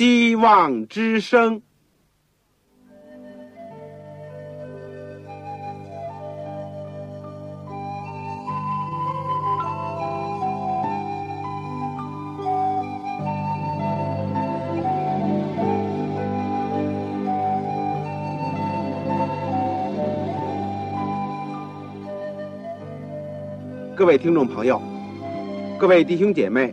希望之声。各位听众朋友，各位弟兄姐妹，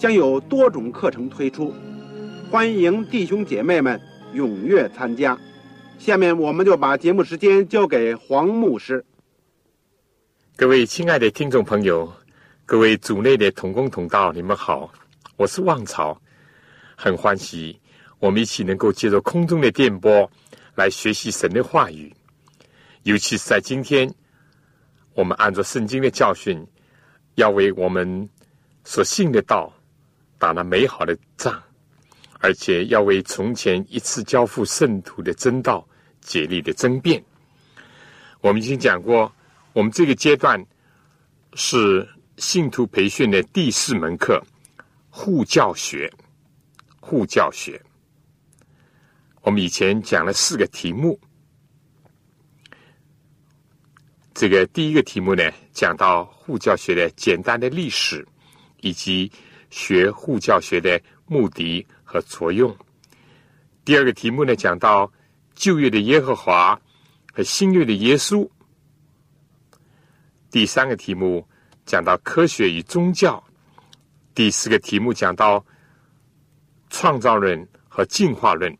将有多种课程推出，欢迎弟兄姐妹们踊跃参加。下面我们就把节目时间交给黄牧师。各位亲爱的听众朋友，各位组内的同工同道，你们好，我是旺朝，很欢喜我们一起能够借着空中的电波来学习神的话语，尤其是在今天。我们按照圣经的教训，要为我们所信的道打了美好的仗，而且要为从前一次交付圣徒的真道竭力的争辩。我们已经讲过，我们这个阶段是信徒培训的第四门课——护教学。护教学，我们以前讲了四个题目。这个第一个题目呢，讲到护教学的简单的历史，以及学护教学的目的和作用。第二个题目呢，讲到旧约的耶和华和新约的耶稣。第三个题目讲到科学与宗教。第四个题目讲到创造论和进化论。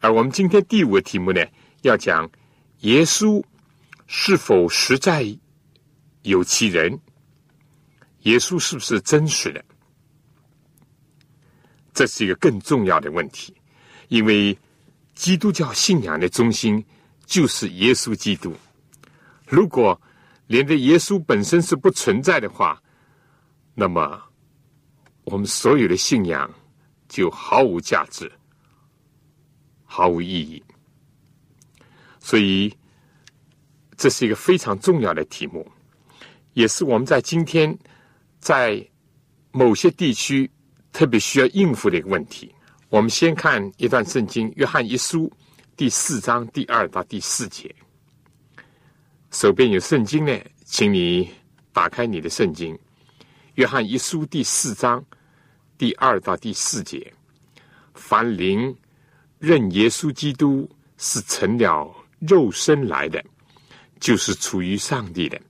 而我们今天第五个题目呢，要讲耶稣。是否实在有其人？耶稣是不是真实的？这是一个更重要的问题，因为基督教信仰的中心就是耶稣基督。如果连这耶稣本身是不存在的话，那么我们所有的信仰就毫无价值，毫无意义。所以。这是一个非常重要的题目，也是我们在今天在某些地区特别需要应付的一个问题。我们先看一段圣经，《约翰一书》第四章第二到第四节。手边有圣经呢，请你打开你的圣经，《约翰一书》第四章第二到第四节。凡灵认耶稣基督是成了肉身来的。就是处于上帝的，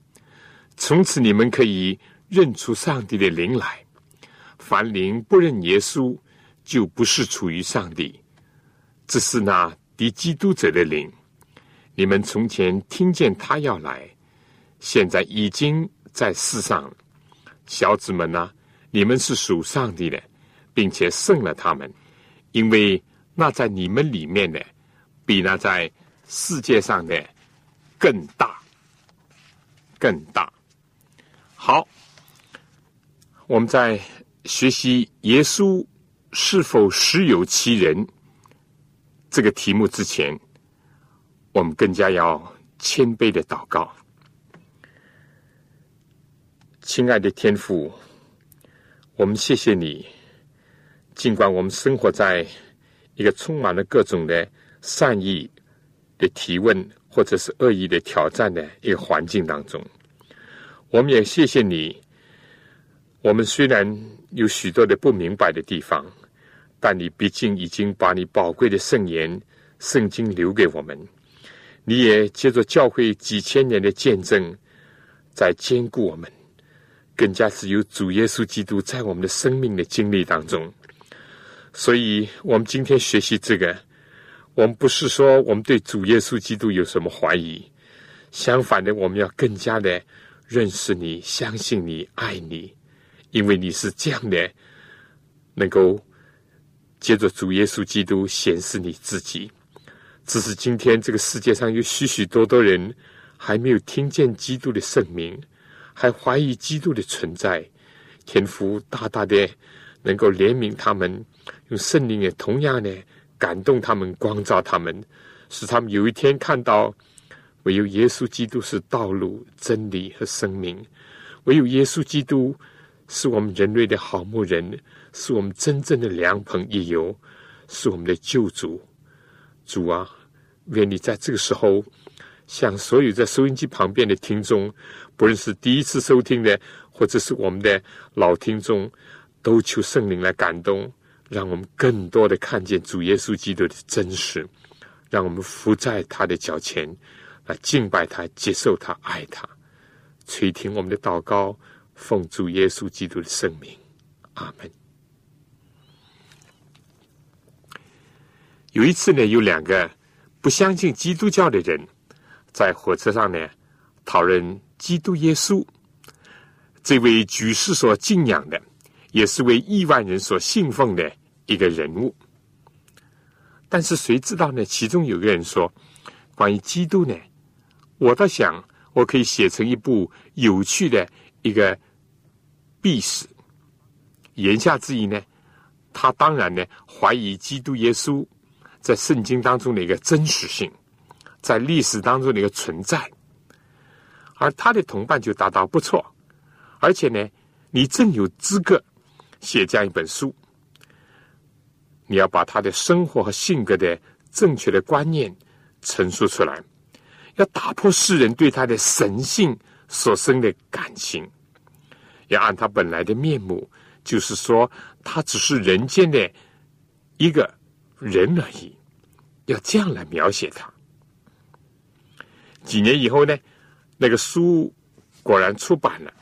从此你们可以认出上帝的灵来。凡灵不认耶稣，就不是处于上帝。这是那敌基督者的灵。你们从前听见他要来，现在已经在世上。小子们呐，你们是属上帝的，并且胜了他们，因为那在你们里面的，比那在世界上的。更大，更大。好，我们在学习耶稣是否实有其人这个题目之前，我们更加要谦卑的祷告。亲爱的天父，我们谢谢你，尽管我们生活在一个充满了各种的善意的提问。或者是恶意的挑战的一个环境当中，我们也谢谢你。我们虽然有许多的不明白的地方，但你毕竟已经把你宝贵的圣言、圣经留给我们。你也借着教会几千年的见证，在兼顾我们，更加是有主耶稣基督在我们的生命的经历当中。所以，我们今天学习这个。我们不是说我们对主耶稣基督有什么怀疑，相反的，我们要更加的认识你、相信你、爱你，因为你是这样的，能够借着主耶稣基督显示你自己。只是今天这个世界上有许许多多人还没有听见基督的圣名，还怀疑基督的存在。天父大大的能够怜悯他们，用圣灵也同样的感动他们，光照他们，使他们有一天看到，唯有耶稣基督是道路、真理和生命，唯有耶稣基督是我们人类的好牧人，是我们真正的良朋益友，是我们的救主。主啊，愿你在这个时候，向所有在收音机旁边的听众，不论是第一次收听的，或者是我们的老听众，都求圣灵来感动，让我们更多的看见主耶稣基督的真实，让我们伏在他的脚前，来敬拜他、接受他、爱他，垂听我们的祷告，奉主耶稣基督的圣名，阿门。有一次呢，有两个不相信基督教的人，在火车上呢讨论基督耶稣这位举世所敬仰的，也是为亿万人所信奉的一个人物。但是谁知道呢？其中有个人说：“关于基督呢，我倒想我可以写成一部有趣的一个历史。”言下之意呢，他当然呢怀疑基督耶稣。在圣经当中的一个真实性，在历史当中的一个存在，而他的同伴就答道：“不错，而且呢，你正有资格写这样一本书。你要把他的生活和性格的正确的观念陈述出来，要打破世人对他的神性所生的感情，要按他本来的面目，就是说，他只是人间的一个。”人而已，要这样来描写他。几年以后呢，那个书果然出版了，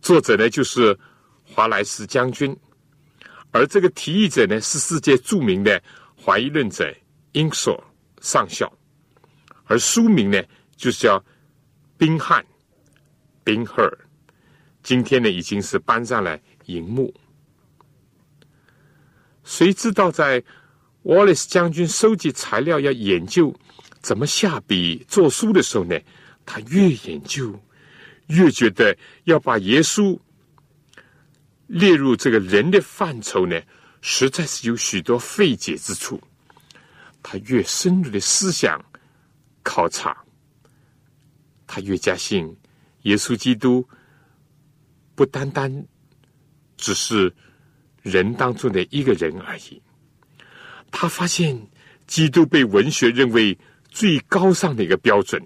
作者呢就是华莱士将军，而这个提议者呢是世界著名的怀疑论者英索上校，而书名呢就是叫《宾汉》宾赫尔，今天呢已经是搬上了荧幕。谁知道在？沃利斯将军收集材料要研究怎么下笔作书的时候呢，他越研究越觉得要把耶稣列入这个人的范畴呢，实在是有许多费解之处。他越深入的思想考察，他越加信耶稣基督不单单只是人当中的一个人而已。他发现，基督被文学认为最高尚的一个标准，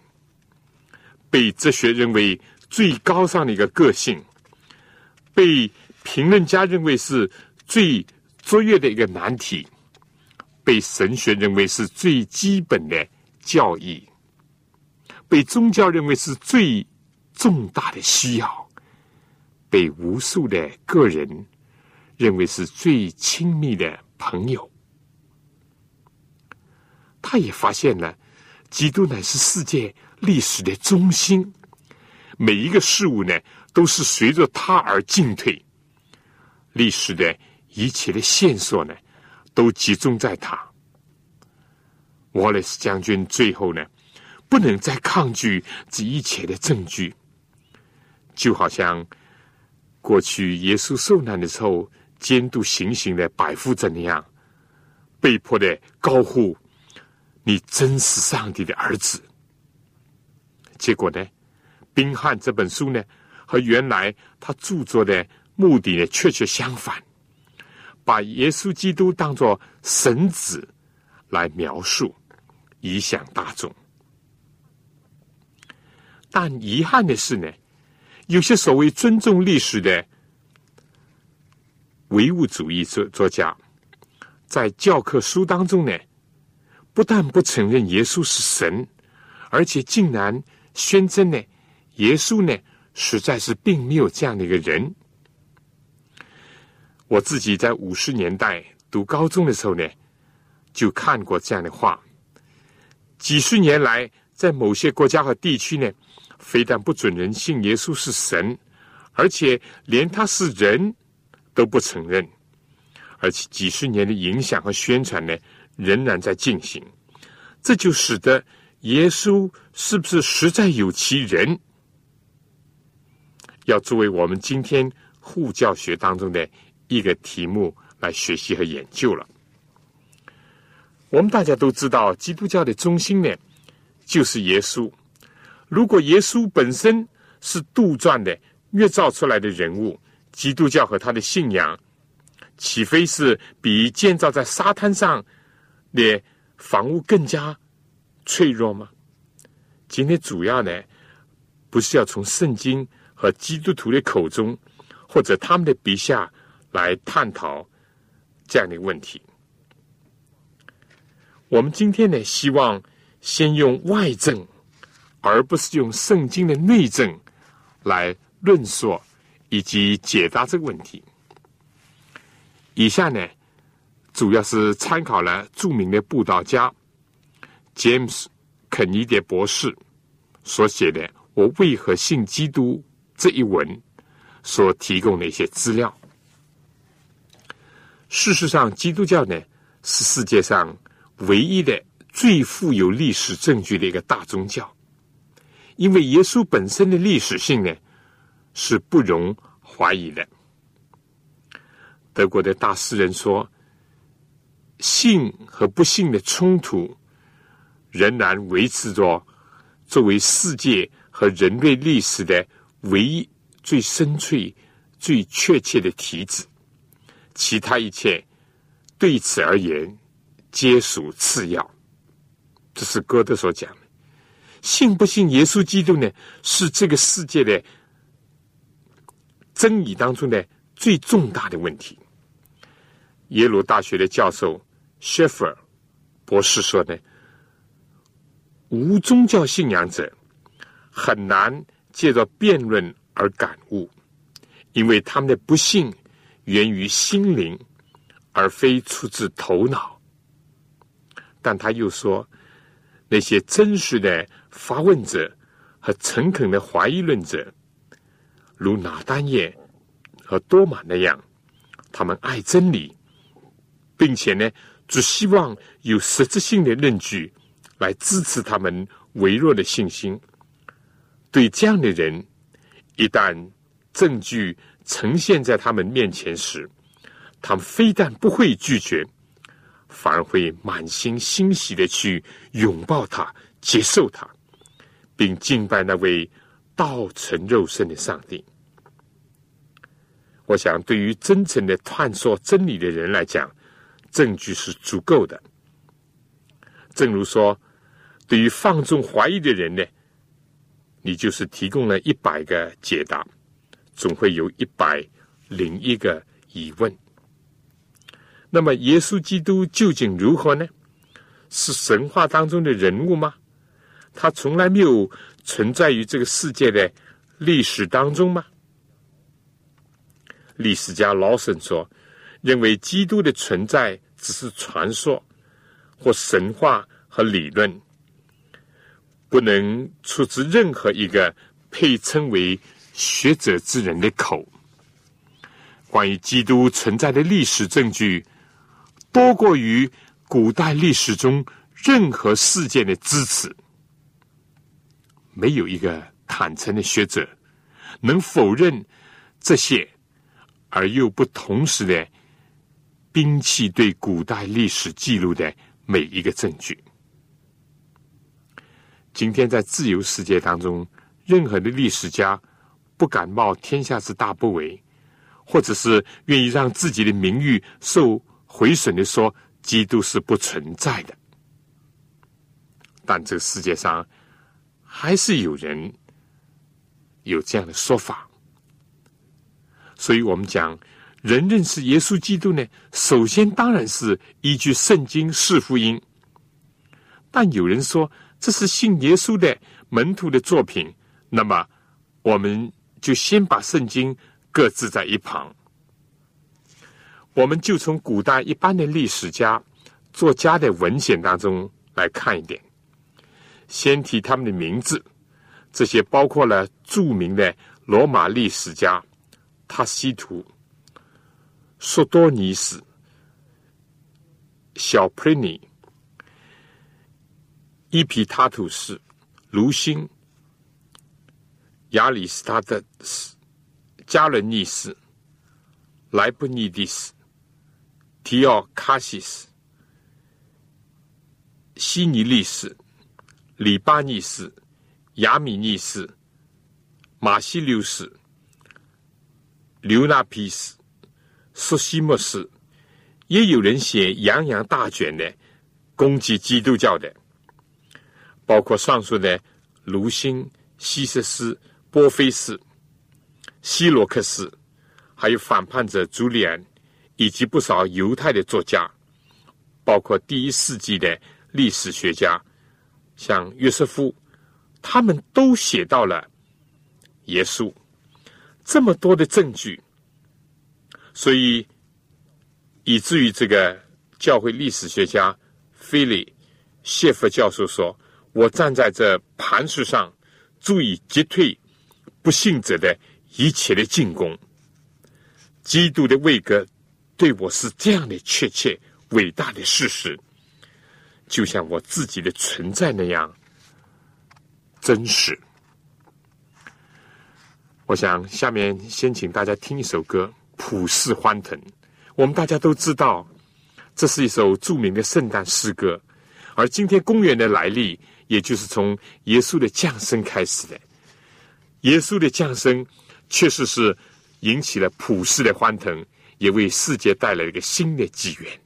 被哲学认为最高尚的一个个性，被评论家认为是最卓越的一个难题，被神学认为是最基本的教义，被宗教认为是最重大的需要，被无数的个人认为是最亲密的朋友。他也发现了，基督乃是世界历史的中心，每一个事物呢，都是随着他而进退。历史的一切的线索呢，都集中在他。沃雷斯将军最后呢，不能再抗拒这一切的证据，就好像过去耶稣受难的时候，监督行刑的百夫长那样，被迫的高呼。你真是上帝的儿子。结果呢，《宾汉》这本书呢，和原来他著作的目的呢，确确相反，把耶稣基督当作神子来描述，影响大众。但遗憾的是呢，有些所谓尊重历史的唯物主义作作家，在教科书当中呢。不但不承认耶稣是神，而且竟然宣称呢，耶稣呢实在是并没有这样的一个人。我自己在五十年代读高中的时候呢，就看过这样的话。几十年来，在某些国家和地区呢，非但不准人信耶稣是神，而且连他是人都不承认，而且几十年的影响和宣传呢，仍然在进行。这就使得耶稣是不是实在有其人，要作为我们今天护教学当中的一个题目来学习和研究了。我们大家都知道，基督教的中心呢，就是耶稣。如果耶稣本身是杜撰的、捏造出来的人物，基督教和他的信仰，岂非是比建造在沙滩上的房屋更加脆弱吗？今天主要呢，不是要从圣经和基督徒的口中，或者他们的笔下来探讨这样的问题。我们今天呢，希望先用外证。而不是用圣经的内证来论述以及解答这个问题。以下呢，主要是参考了著名的布道家 James 肯尼迪博士所写的《我为何信基督》这一文所提供的一些资料。事实上，基督教呢是世界上唯一的最富有历史证据的一个大宗教。因为耶稣本身的历史性呢，是不容怀疑的。德国的大诗人说：“信和不信的冲突，仍然维持着作为世界和人类历史的唯一、最深邃、最确切的体旨。其他一切对此而言，皆属次要。”这是歌德所讲的。信不信耶稣基督呢？是这个世界的争议当中的最重大的问题。耶鲁大学的教授谢弗尔博士说呢：“无宗教信仰者很难借着辩论而感悟，因为他们的不幸源于心灵，而非出自头脑。”但他又说：“那些真实的。”发问者和诚恳的怀疑论者，如拿丹叶和多玛那样，他们爱真理，并且呢，只希望有实质性的论据来支持他们微弱的信心。对这样的人，一旦证据呈现在他们面前时，他们非但不会拒绝，反而会满心欣喜的去拥抱他，接受他。并敬拜那位道成肉身的上帝。我想，对于真诚的探索真理的人来讲，证据是足够的。正如说，对于放纵怀疑的人呢，你就是提供了一百个解答，总会有一百零一个疑问。那么，耶稣基督究竟如何呢？是神话当中的人物吗？他从来没有存在于这个世界的历史当中吗？历史家劳森说：“认为基督的存在只是传说或神话和理论，不能出自任何一个配称为学者之人的口。关于基督存在的历史证据，多过于古代历史中任何事件的支持。”没有一个坦诚的学者能否认这些，而又不同时的兵器对古代历史记录的每一个证据。今天在自由世界当中，任何的历史家不敢冒天下之大不韪，或者是愿意让自己的名誉受毁损的说，基督是不存在的。但这个世界上。还是有人有这样的说法，所以我们讲人认识耶稣基督呢，首先当然是依据圣经是福音。但有人说这是信耶稣的门徒的作品，那么我们就先把圣经搁置在一旁，我们就从古代一般的历史家、作家的文献当中来看一点。先提他们的名字，这些包括了著名的罗马历史家塔西图、索多尼斯、小普尼、伊皮塔图斯、卢辛、亚里斯塔德斯、加伦尼斯、莱布尼迪斯、提奥卡西斯、西尼利斯、里巴尼斯、亚米尼斯、马西留斯、刘纳皮斯、苏西莫斯。也有人写洋洋大卷的攻击基督教的，包括上述的卢辛、西瑟斯、波菲斯、希罗克斯，还有反叛者朱利安，以及不少犹太的作家，包括第一世纪的历史学家，像约瑟夫，他们都写到了耶稣这么多的证据，所以。以至于这个教会历史学家菲利谢弗教授说：“我站在这磐石上，足以击退不信者的一切的进攻。基督的位格对我是这样的确切伟大的事实，就像我自己的存在那样真实。”我想下面先请大家听一首歌《普世欢腾》。我们大家都知道，这是一首著名的圣诞诗歌，而今天公园的来历，也就是从耶稣的降生开始的。耶稣的降生确实是引起了普世的欢腾，也为世界带来了一个新的纪元。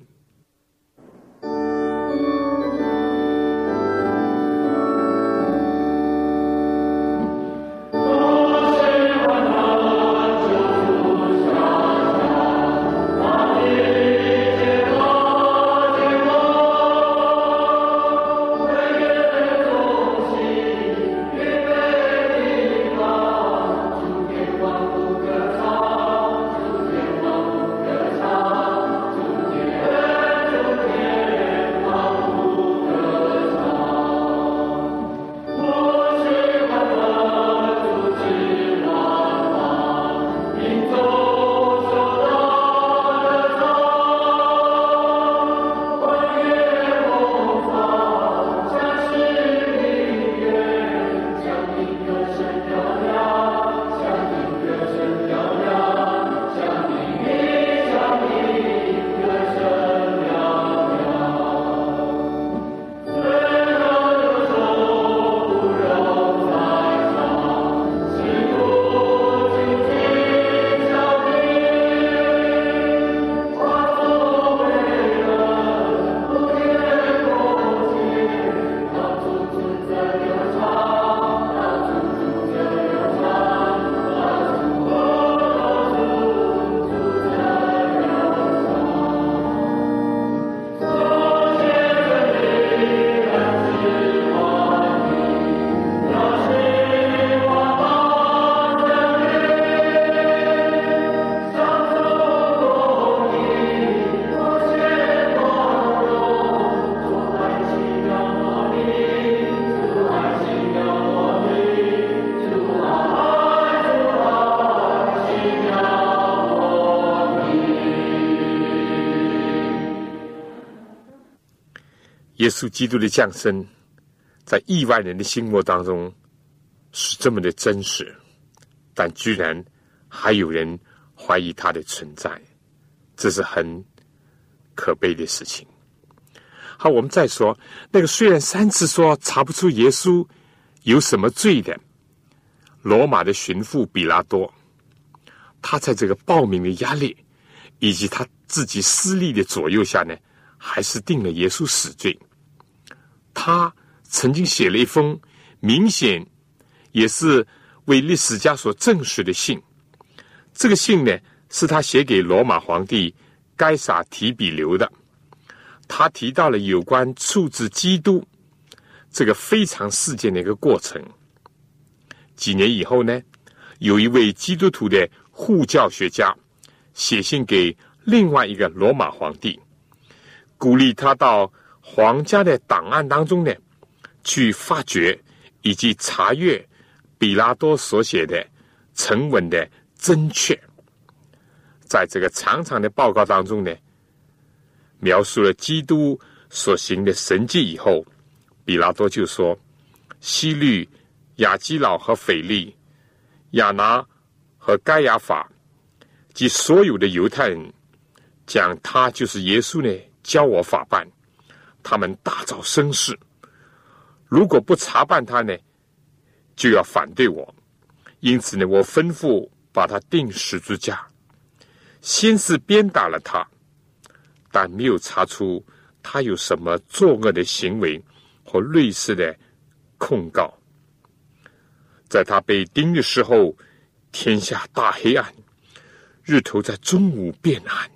耶稣基督的降生，在亿万人的心目当中是这么的真实，但居然还有人怀疑他的存在，这是很可悲的事情。好，我们再说那个虽然三次说查不出耶稣有什么罪的罗马的巡抚比拉多，他在这个暴民的压力以及他自己私利的左右下呢，还是定了耶稣死罪。他曾经写了一封明显也是为历史家所证实的信。这个信呢，是他写给罗马皇帝该撒提比留的。他提到了有关处置基督这个非常事件的一个过程。几年以后呢，有一位基督徒的护教学家写信给另外一个罗马皇帝，鼓励他到。皇家的档案当中呢，去发掘以及查阅比拉多所写的沉稳的真确，在这个长长的报告当中呢，描述了基督所行的神迹以后，比拉多就说：“西律、亚基老和腓力、亚拿和该亚法及所有的犹太人，讲他就是耶稣呢，教我法办。他们大造声势，如果不查办他呢，就要反对我。因此呢，我吩咐把他钉十字架，先是鞭打了他。”但没有查出他有什么作恶的行为和类似的控告。在他被钉的时候，天下大黑暗，日头在中午变暗，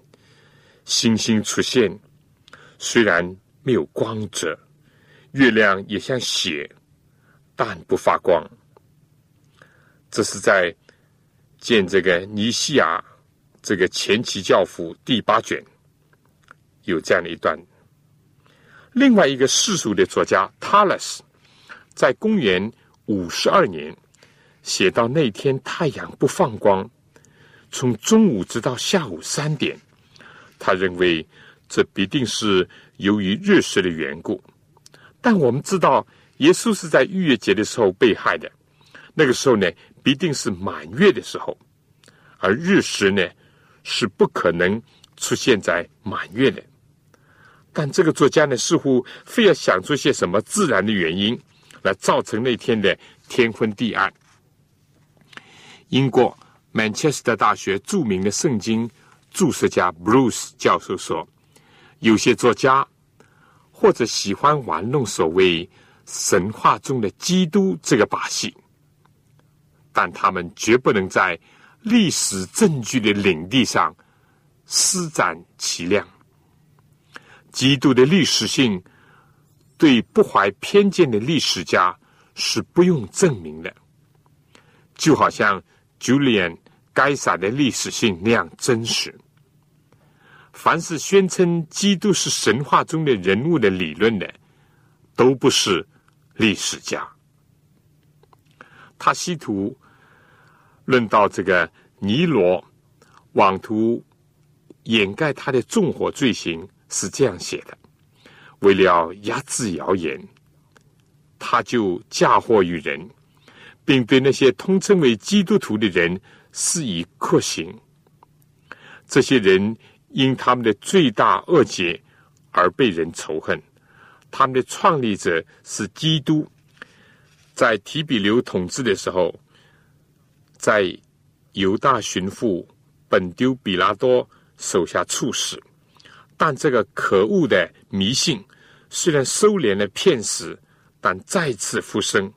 星星出现，虽然没有光泽，月亮也像血，但不发光。这是在见这个尼西亚这个前期教父第八卷。有这样的一段。另外一个世俗的作家 Talas，在公元五十二年写到那天太阳不放光，从中午直到下午三点，他认为这必定是由于日食的缘故。但我们知道，耶稣是在逾越节的时候被害的，那个时候呢，必定是满月的时候，而日食呢是不可能出现在满月的。但这个作家呢，似乎非要想出些什么自然的原因，来造成那天的天昏地暗。英国曼彻斯特大学著名的圣经注释家 Bruce 教授说：“有些作家或者喜欢玩弄所谓神话中的基督这个把戏，但他们绝不能在历史证据的领地上施展其量。”基督的历史性，对不怀偏见的历史家是不用证明的。就好像 Julian 该撒的历史性那样真实。凡是宣称基督是神话中的人物的理论的，都不是历史家。他试图论到这个尼罗，妄图掩盖他的纵火罪行。是这样写的：为了压制谣言，他就嫁祸于人，并对那些通称为基督徒的人施以酷刑。这些人因他们的罪大恶极而被人仇恨。他们的创立者是基督，在提比留统治的时候，在犹大巡抚本丢比拉多手下处死。但这个可恶的迷信，虽然收敛了骗死，但再次复生。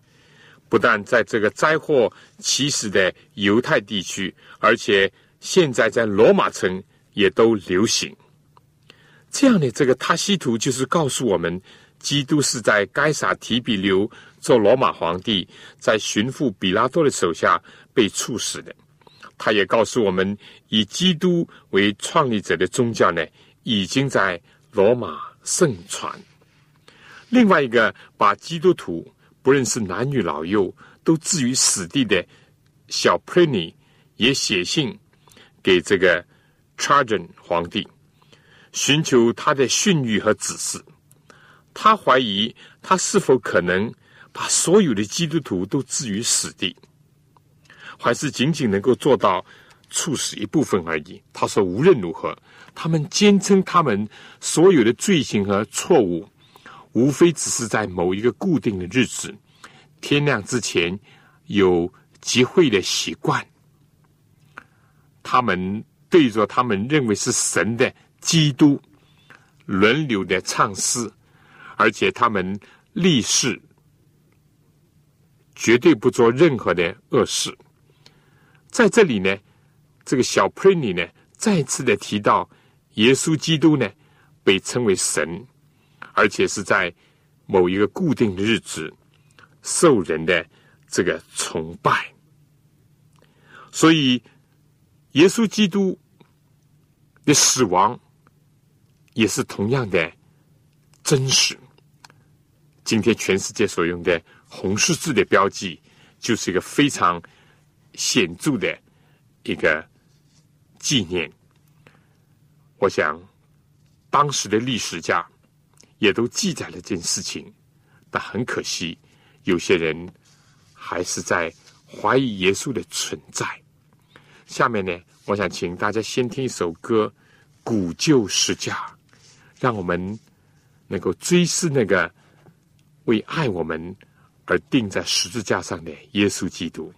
不但在这个灾祸起始的犹太地区，而且现在在罗马城也都流行。这样的这个塔西图就是告诉我们，基督是在该撒提比留做罗马皇帝，在巡抚比拉多的手下被处死的。他也告诉我们，以基督为创立者的宗教呢。已经在罗马盛传。另外一个把基督徒不论是男女老幼都置于死地的小 Pliny 也写信给这个 Trajan 皇帝，寻求他的训谕和指示。他怀疑他是否可能把所有的基督徒都置于死地，还是仅仅能够做到处死一部分而已。他说：“无论如何。”他们坚称，他们所有的罪行和错误，无非只是在某一个固定的日子，天亮之前有集会的习惯。他们对着他们认为是神的基督轮流的唱诗，而且他们立誓绝对不做任何的恶事。在这里呢，这个小 p r i n y 呢，再次的提到。耶稣基督呢，被称为神，而且是在某一个固定的日子受人的这个崇拜。所以，耶稣基督的死亡也是同样的真实。今天全世界所用的红十字的标记，就是一个非常显著的一个纪念。我想，当时的历史家也都记载了这件事情，但很可惜，有些人还是在怀疑耶稣的存在。下面呢，我想请大家先听一首歌《古旧十架》，让我们能够追思那个为爱我们而钉在十字架上的耶稣基督。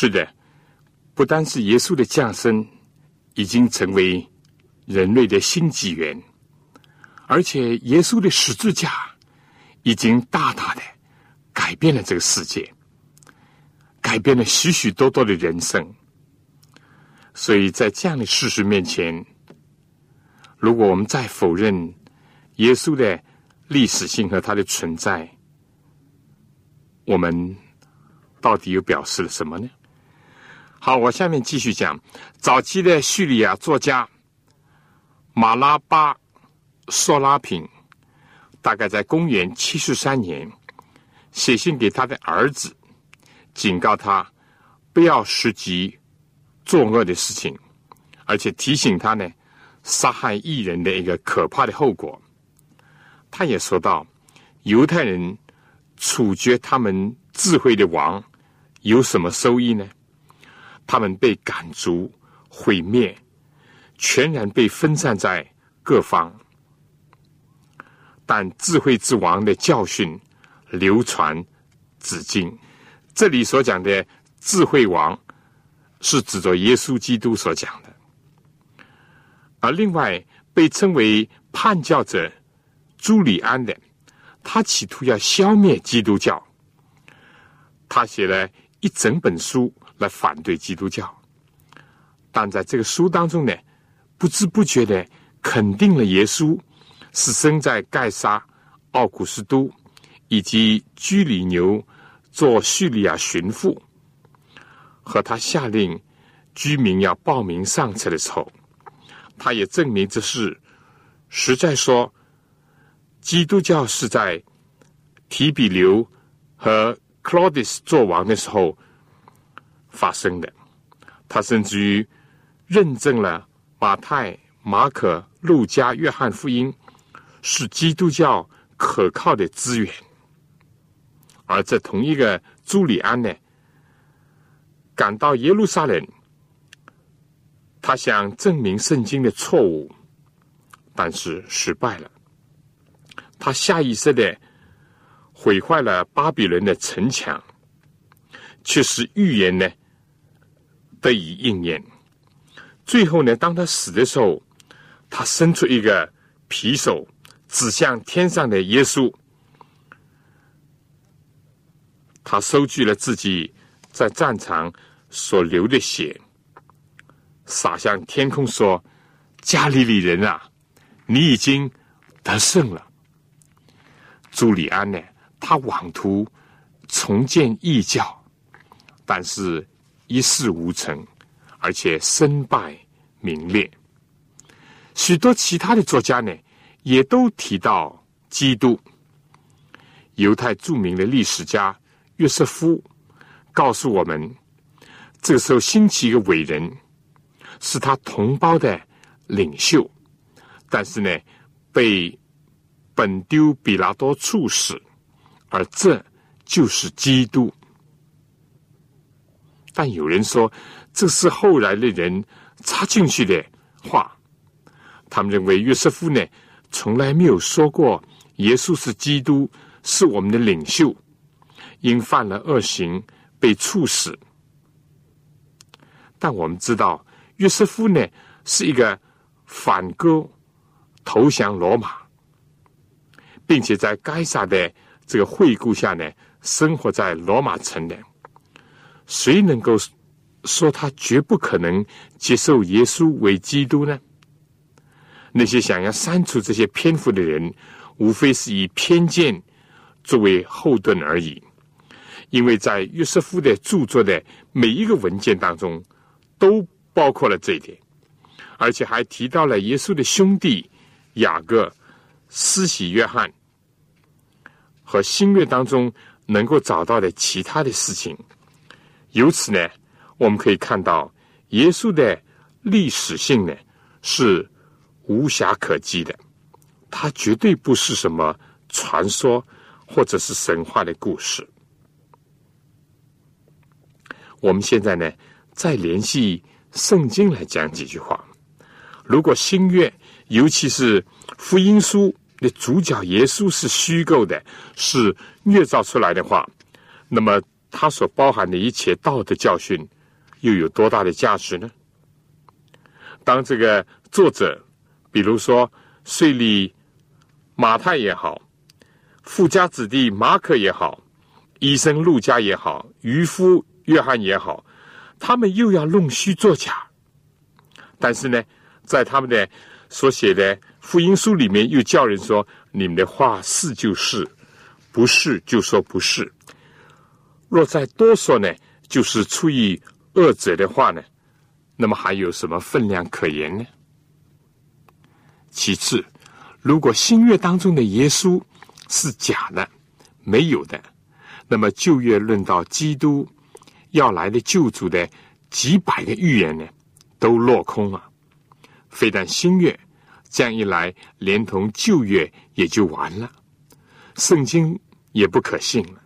是的，不单是耶稣的降生已经成为人类的新纪元，而且耶稣的十字架已经大大的改变了这个世界，改变了许许多多的人生。所以在这样的事实面前，如果我们再否认耶稣的历史性和他的存在，我们到底又表示了什么呢？好，我下面继续讲早期的叙利亚作家马拉巴索拉平，大概在公元七十三年写信给他的儿子，警告他不要实及。作恶的事情，而且提醒他呢，杀害异人的一个可怕的后果。他也说到，犹太人处决他们智慧的王有什么收益呢？他们被赶逐、毁灭，全然被分散在各方。但智慧之王的教训流传至今。这里所讲的智慧王。是指着耶稣基督所讲的，而另外被称为叛教者朱里安的，他企图要消灭基督教，他写了一整本书来反对基督教，但在这个书当中呢，不知不觉的肯定了耶稣是生在盖沙、奥古斯都以及居里牛做叙利亚巡抚。和他下令居民要报名上车的时候，他也证明这是实在说，基督教是在提比留和 Claudius 做王的时候发生的。他甚至于认证了马太、马可、路加、约翰福音是基督教可靠的资源，而这同一个朱里安呢？赶到耶路撒冷，他想证明圣经的错误，但是失败了。他下意识的毁坏了巴比伦的城墙，却是预言呢得以应验。最后呢，当他死的时候，他伸出一个匕首指向天上的耶稣，他收据了自己在战场。所流的血洒向天空，说：“加利利人啊，你已经得胜了。”朱利安呢，他妄图重建异教，但是一事无成，而且身败名裂。许多其他的作家呢，也都提到基督。犹太著名的历史家约瑟夫告诉我们。这个时候兴起一个伟人，是他同胞的领袖，但是呢，被本丢比拉多处死，而这就是基督。但有人说这是后来的人插进去的话，他们认为约瑟夫呢从来没有说过耶稣是基督，是我们的领袖，因犯了恶行被处死。但我们知道，约瑟夫呢是一个反戈投降罗马，并且在该撒的这个惠顾下呢，生活在罗马城的。谁能够说他绝不可能接受耶稣为基督呢？那些想要删除这些篇幅的人，无非是以偏见作为后盾而已。因为在约瑟夫的著作的每一个文件当中。都包括了这一点，而且还提到了耶稣的兄弟雅各、施洗约翰和新约当中能够找到的其他的事情。由此呢，我们可以看到耶稣的历史性呢是无暇可击的，它绝对不是什么传说或者是神话的故事。我们现在呢？再联系圣经来讲几句话。如果新约，尤其是福音书的主角耶稣是虚构的，是捏造出来的话，那么它所包含的一切道德教训，又有多大的价值呢？当这个作者，比如说税吏马太也好，富家子弟马可也好，医生路加也好，渔夫约翰也好，他们又要弄虚作假，但是呢，在他们的所写的福音书里面，又叫人说：你们的话是就是，不是就说不是。若再多说呢，就是出于恶者的话呢，那么还有什么分量可言呢？其次，如果新约当中的耶稣是假的、没有的，那么旧约论到基督要来的救主的几百个预言呢，都落空了。非但新约这样一来，连同旧约也就完了，圣经也不可信了。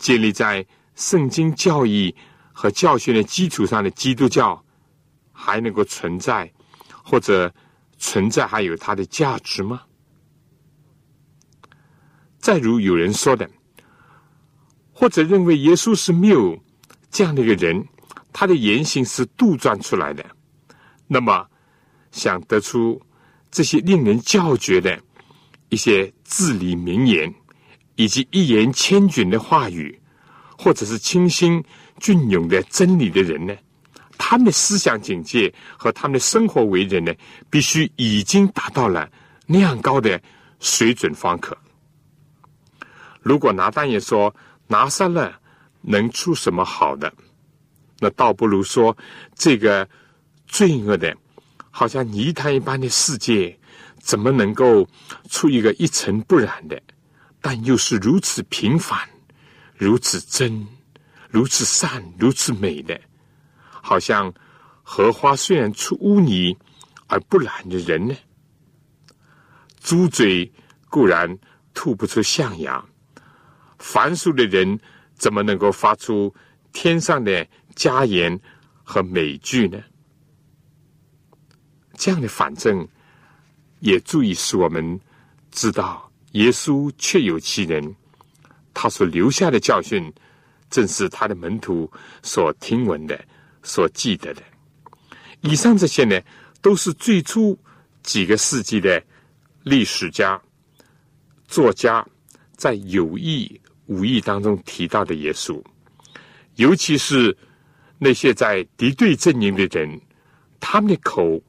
建立在圣经教义和教训的基础上的基督教还能够存在，或者存在还有它的价值吗？再如有人说的，或者认为耶稣是没有这样的一个人，他的言行是杜撰出来的，那么想得出这些令人叫绝的一些至理名言。以及一言千钧的话语，或者是清新隽永的真理的人呢？他们的思想境界和他们的生活为人呢，必须已经达到了那样高的水准方可。如果拿单也说拿撒勒能出什么好的，那倒不如说这个罪恶的，好像泥潭一般的世界，怎么能够出一个一尘不染的？但又是如此平凡、如此真、如此善、如此美的，好像荷花虽然出污泥而不染的人呢？猪嘴固然吐不出象牙，凡俗的人怎么能够发出天上的佳言和美句呢？这样的反正也足以使我们知道。耶稣确有其人，他所留下的教训，正是他的门徒所听闻的、所记得的。以上这些呢，都是最初几个世纪的历史家、作家在有意无意当中提到的耶稣，尤其是那些在敌对阵营的人，他们的口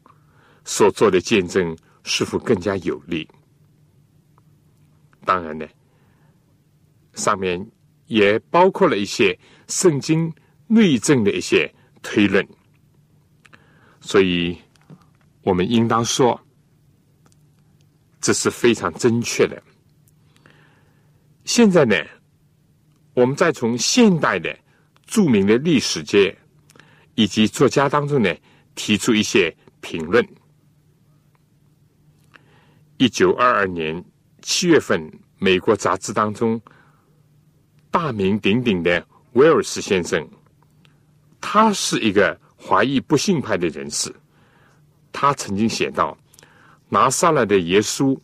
所做的见证，是否更加有力？当然呢，上面也包括了一些圣经内证的一些推论，所以我们应当说，这是非常正确的。现在呢，我们再从现代的著名的历史界以及作家当中呢，提出一些评论。一九二二年。七月份，美国杂志当中大名鼎鼎的威尔斯先生，他是一个怀疑不信派的人士。他曾经写道：“拿撒勒的耶稣，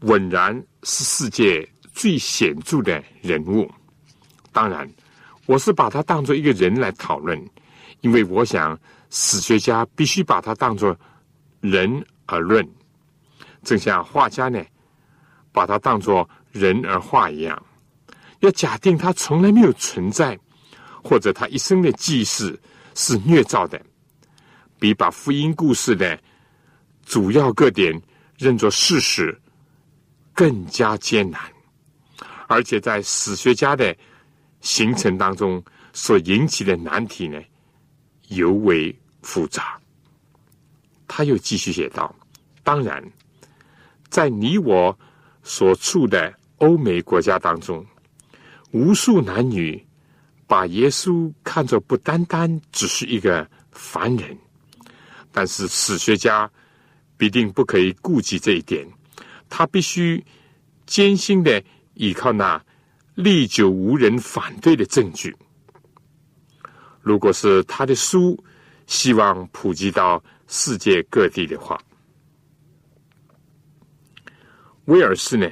稳然是世界最显著的人物。当然，我是把他当做一个人来讨论，因为我想史学家必须把他当作人而论，正像画家呢。”把它当作人而画一样，要假定他从来没有存在，或者他一生的记事是捏造的，比把福音故事的主要个点认作事实更加艰难，而且在史学家的形成当中所引起的难题呢，尤为复杂。他又继续写道：“当然，在你我。”所处的欧美国家当中，无数男女把耶稣看作不单单只是一个凡人，但是史学家必定不可以顾及这一点，他必须艰辛的依靠那历久无人反对的证据。如果是他的书希望普及到世界各地的话。威尔士呢，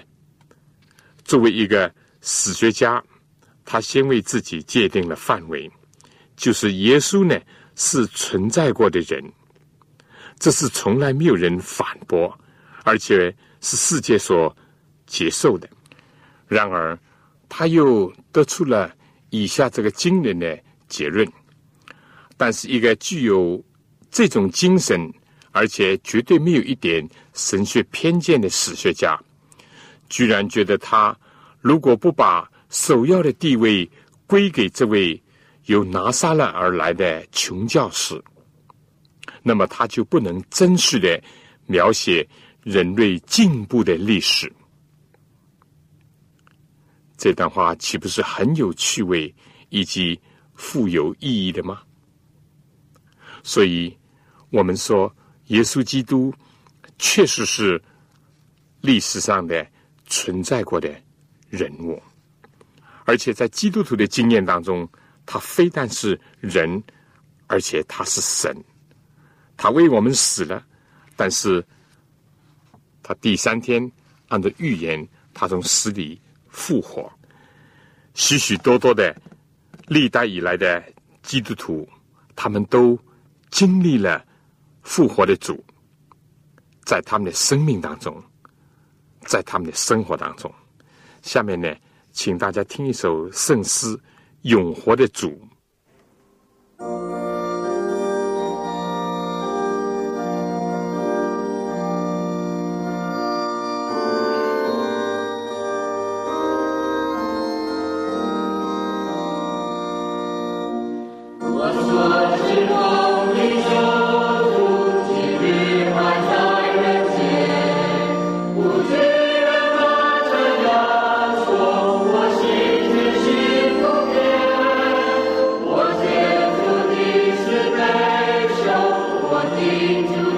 作为一个史学家，他先为自己界定了范围，就是耶稣呢是存在过的人，这是从来没有人反驳，而且是世界所接受的。然而，他又得出了以下这个惊人的结论。但是，一个具有这种精神，而且绝对没有一点神学偏见的史学家，居然觉得他如果不把首要的地位归给这位由拿撒勒而来的穷教师，那么他就不能真实的描写人类进步的历史。这段话岂不是很有趣味以及富有意义的吗？所以，我们说耶稣基督确实是历史上的存在过的人物。而且在基督徒的经验当中，他非但是人，而且他是神。他为我们死了，但是他第三天按照预言，他从死里复活。许许多多的历代以来的基督徒，他们都经历了复活的主，在他们的生命当中，在他们的生活当中。下面呢？请大家听一首圣诗《永活的主》。thing to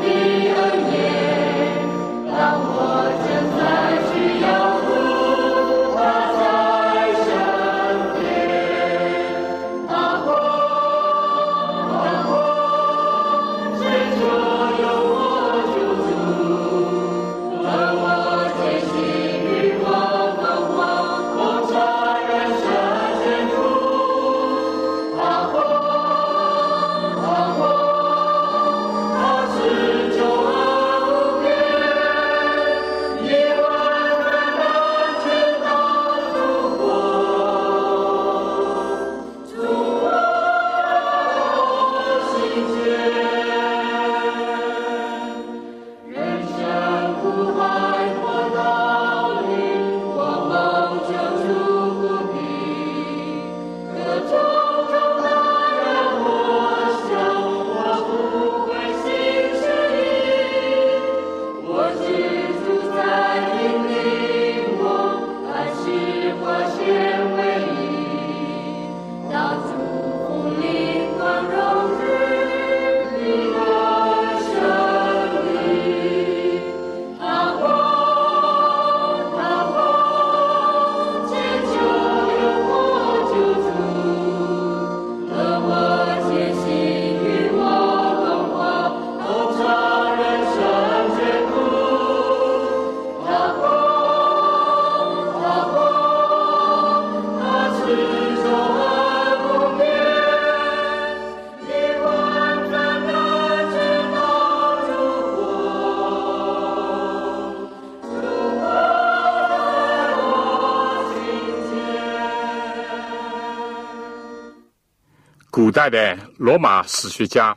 古代的罗马史学家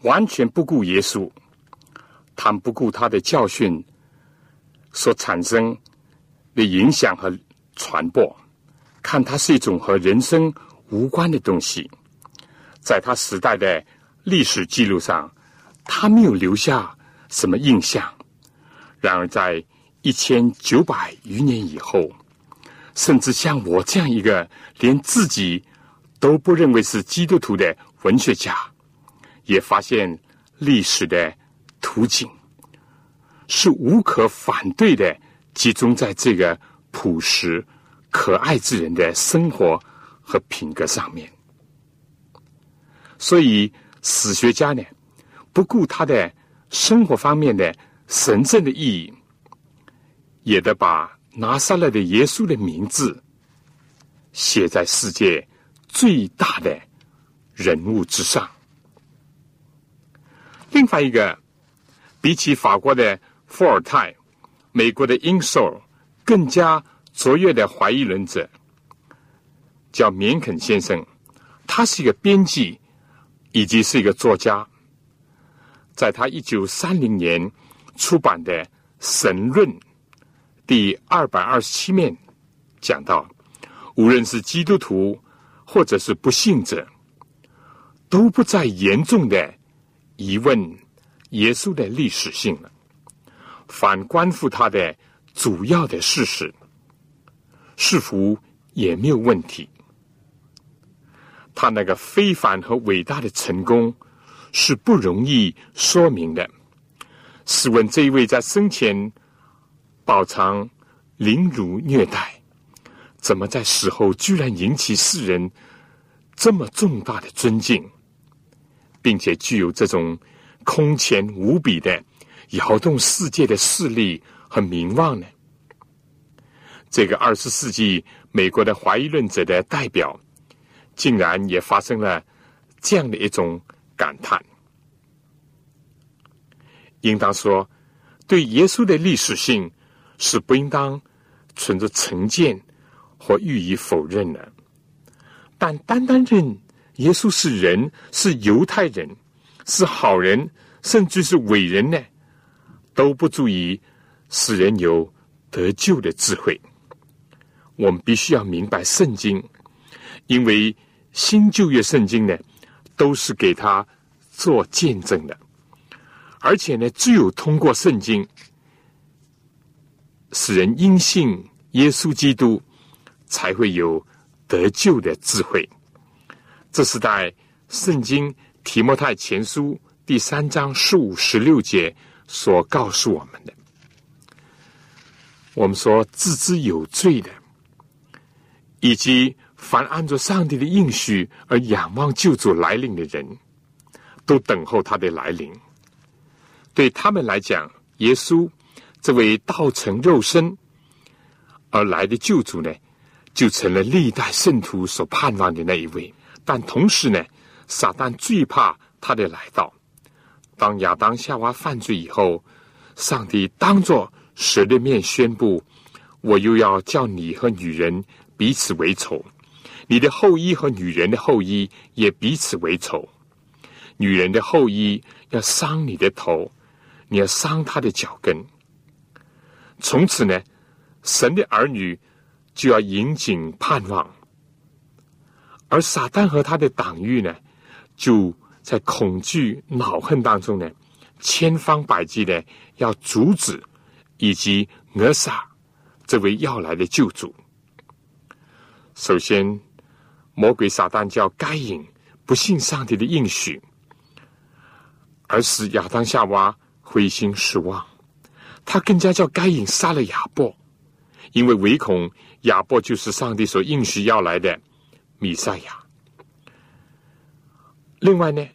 完全不顾耶稣，他们不顾他的教训所产生的影响和传播，看他是一种和人生无关的东西。在他时代的历史记录上，他没有留下什么印象。然而，在一千九百余年以后，甚至像我这样一个连自己。都不认为是基督徒的文学家，也发现历史的图景是无可反对的，集中在这个朴实可爱之人的生活和品格上面。所以史学家呢，不顾他的生活方面的神圣的意义，也得把拿撒勒的耶稣的名字写在世界最大的人物之上。另外一个，比起法国的伏尔泰、美国的英索尔更加卓越的怀疑论者，叫缅肯先生。他是一个编辑，以及是一个作家。在他一九三零年出版的《神论》第二百二十七面讲到，无论是基督徒或者是不信者，都不再严重的疑问耶稣的历史性了，反关乎他的主要的事实，是否也没有问题。他那个非凡和伟大的成功。是不容易说明的。试问这一位在生前饱尝凌辱虐待，怎么在死后居然引起世人这么重大的尊敬，并且具有这种空前无比的摇动世界的势力和名望呢？这个二十世纪美国的怀疑论者的代表，竟然也发生了这样的一种。感叹，应当说，对耶稣的历史性是不应当存着成见或予以否认的。但单单认耶稣是人，是犹太人，是好人，甚至是伟人呢，都不足以使人有得救的智慧。我们必须要明白圣经，因为新旧约圣经呢。都是给他做见证的，而且呢，只有通过圣经，使人因信耶稣基督，才会有得救的智慧。这是在圣经提摩太前书第三章十五十六节所告诉我们的。我们说自知有罪的，以及。凡按照上帝的应许而仰望救主来临的人，都等候他的来临。对他们来讲，耶稣这位道成肉身而来的救主呢，就成了历代圣徒所盼望的那一位。但同时呢，撒旦最怕他的来到。当亚当夏娃犯罪以后，上帝当着神的面宣布：“我又要叫你和女人彼此为仇。”你的后裔和女人的后裔也彼此为仇，女人的后裔要伤你的头，你要伤他的脚跟。从此呢，神的儿女就要引颈盼望，而撒旦和他的党羽呢，就在恐惧恼恨当中呢，千方百计的要阻止以及扼杀这位要来的救主。首先。魔鬼撒旦叫该隐不信上帝的应许，而使亚当夏娃灰心失望。他更加叫该隐杀了亚伯，因为唯恐亚伯就是上帝所应许要来的弥赛亚。另外呢，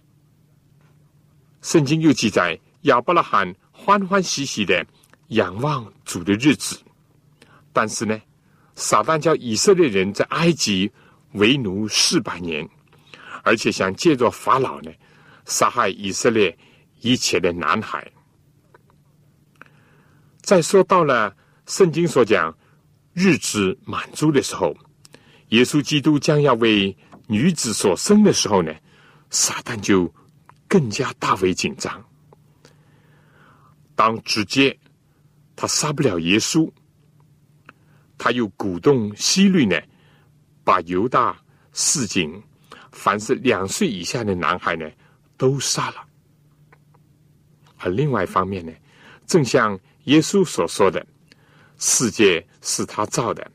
圣经又记载亚伯拉罕欢欢喜喜的仰望主的日子，但是呢，撒旦叫以色列人在埃及。为奴四百年，而且想借着法老呢，杀害以色列一切的男孩。再说到了圣经所讲日子满足的时候，耶稣基督将要为女子所生的时候呢，撒旦就更加大为紧张。当直接他杀不了耶稣，他又鼓动希律呢。把犹大市井凡是两岁以下的男孩呢，都杀了。而另外一方面呢，正像耶稣所说的：“世界是他造的，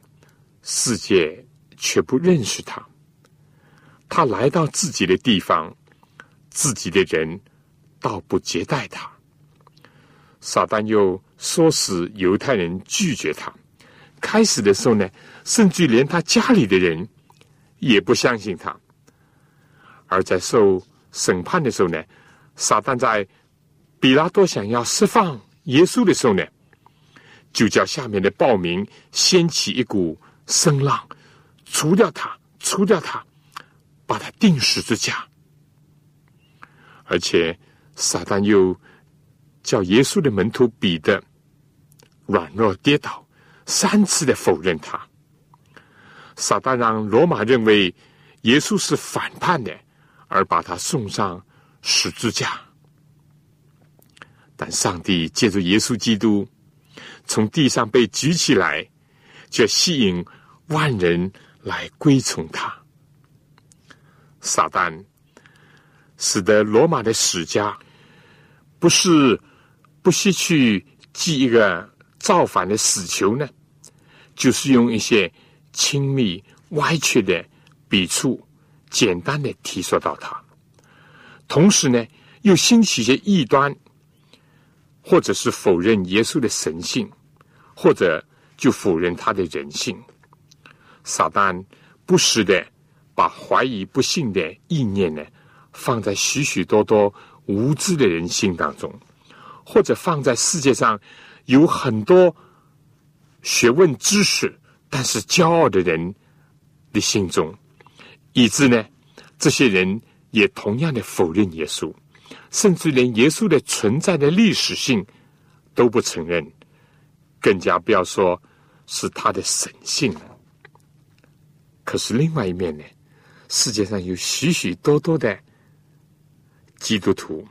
世界却不认识他。他来到自己的地方，自己的人倒不接待他。撒旦又唆使犹太人拒绝他。开始的时候呢。”甚至连他家里的人也不相信他，而在受审判的时候呢，撒旦在比拉多想要释放耶稣的时候呢，就叫下面的暴民掀起一股声浪，除掉他，除掉他，把他钉十字架。而且撒旦又叫耶稣的门徒彼得软弱跌倒，三次的否认他。撒旦让罗马认为耶稣是反叛的，而把他送上十字架。但上帝借助耶稣基督从地上被举起来，却吸引万人来归从他。撒旦使得罗马的史家不是不惜去记一个造反的死囚呢，就是用一些亲密歪曲的笔触，简单的提说到他。同时呢，又兴起一些异端。或者是否认耶稣的神性，或者就否认他的人性。撒旦不时的把怀疑不信的意念呢，放在许许多多无知的人心当中，或者放在世界上有很多学问知识但是骄傲的人的心中，以致呢，这些人也同样的否认耶稣。甚至连耶稣的存在的历史性都不承认，更加不要说是他的神性了。可是另外一面呢，世界上有许许多多的基督徒，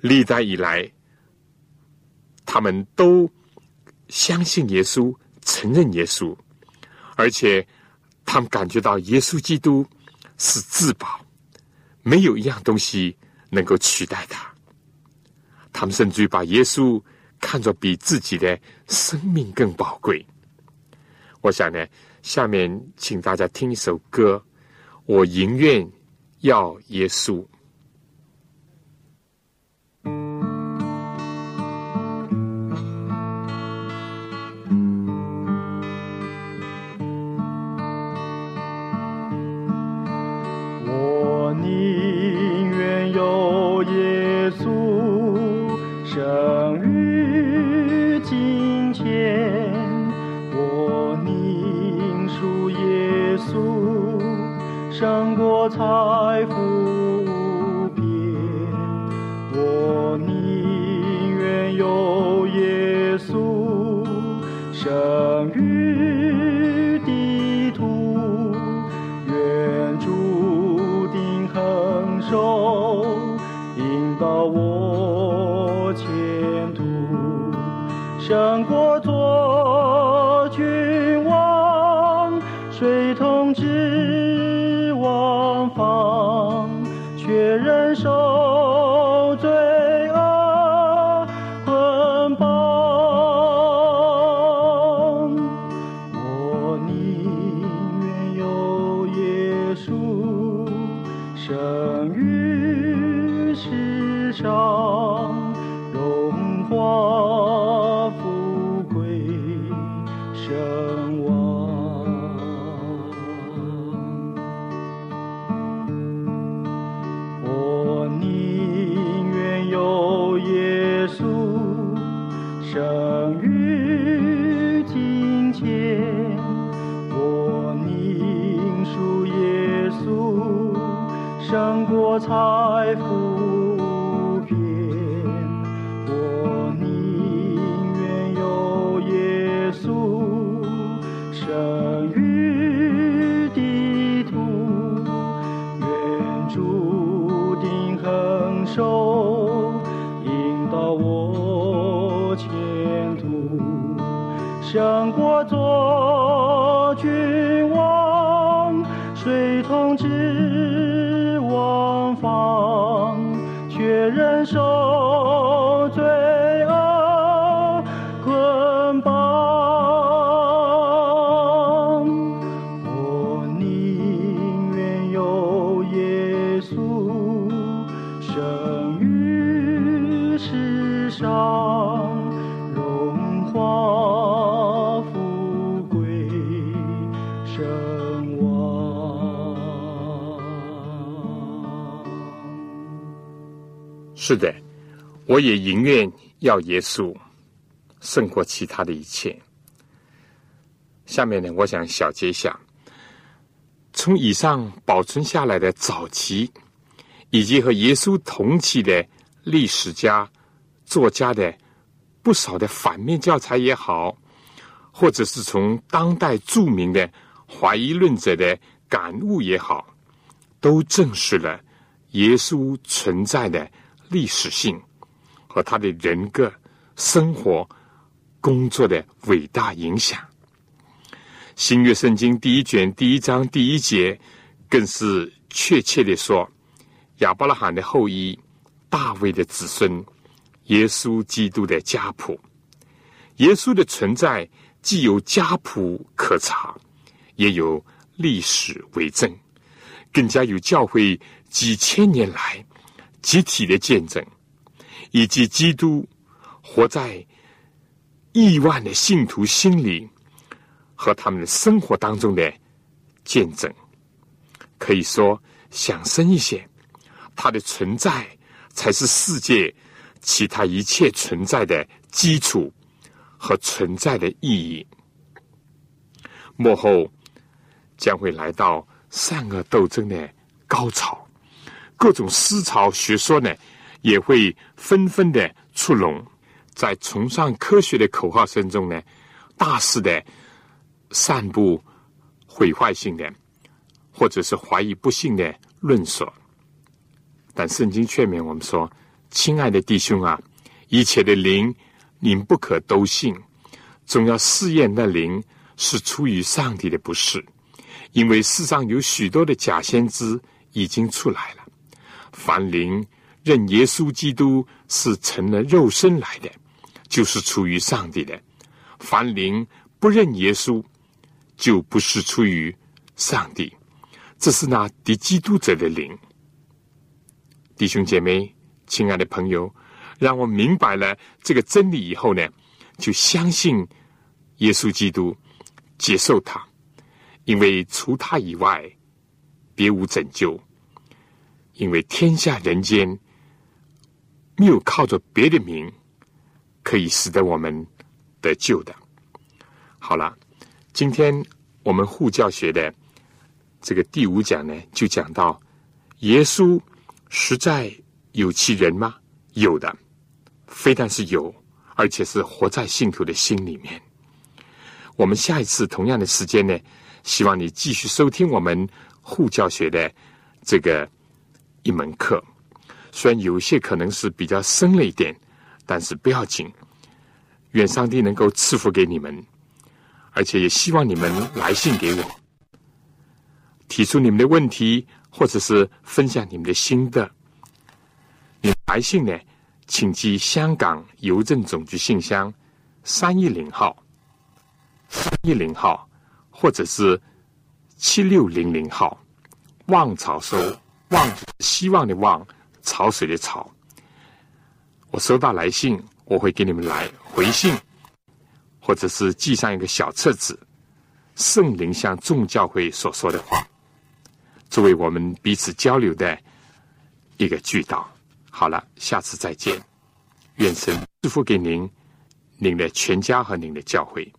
历代以来，他们都相信耶稣，承认耶稣，而且他们感觉到耶稣基督是至宝，没有一样东西。能够取代他，他们甚至于把耶稣看作比自己的生命更宝贵。我想呢，下面请大家听一首歌，我宁愿要耶稣。财富无边，我宁愿有耶稣，生于地土，愿主。定恒寿，引导我前途。也宁愿要耶稣胜过其他的一切。下面呢，我想小结一下，从以上保存下来的早期，以及和耶稣同期的历史家、作家的不少的反面教材也好，或者是从当代著名的怀疑论者的感悟也好，都证实了耶稣存在的历史性和他的人格、生活、工作的伟大影响。新约圣经第一卷第一章第一节，更是确切的说：亚伯拉罕的后裔，大卫的子孙，耶稣基督的家谱。耶稣的存在既有家谱可查，也有历史为证，更加有教会几千年来集体的见证，以及基督活在亿万的信徒心里。和他们的生活当中的见证，可以说想深一些，它的存在才是世界其他一切存在的基础和存在的意义。幕后将会来到善恶斗争的高潮，各种思潮学说呢也会纷纷的出笼，在崇尚科学的口号声中呢，大肆的。散布毁坏性的，或者是怀疑不幸的论说，但圣经劝勉我们说：“亲爱的弟兄啊，一切的灵，您不可都信，总要试验那灵是出于上帝的，不是。因为世上有许多的假先知已经出来了。凡灵认耶稣基督是成了肉身来的，就是出于上帝的；凡灵不认耶稣。”就不是出于上帝，这是那敌基督者的灵。弟兄姐妹，亲爱的朋友，让我明白了这个真理以后呢，就相信耶稣基督，接受他，因为除他以外，别无拯救。因为天下人间没有靠着别的名可以使得我们得救的。好了。今天我们护教学的这个第五讲呢，就讲到耶稣实在有其人吗？有的，非但是有，而且是活在信徒的心里面。我们下一次同样的时间呢，希望你继续收听我们护教学的这个一门课。虽然有些可能是比较深了一点，但是不要紧。愿上帝能够赐福给你们。而且也希望你们来信给我，提出你们的问题，或者是分享你们的心得。你来信呢，请寄香港邮政总局信箱三一零号、三一零号，或者是七六零零号。望潮收，望希望的望，潮水的潮。我收到来信，我会给你们来回信。或者是记上一个小册子，圣灵向众教会所说的话，作为我们彼此交流的一个渠道。好了，下次再见，愿神祝福给您、您的全家和您的教会。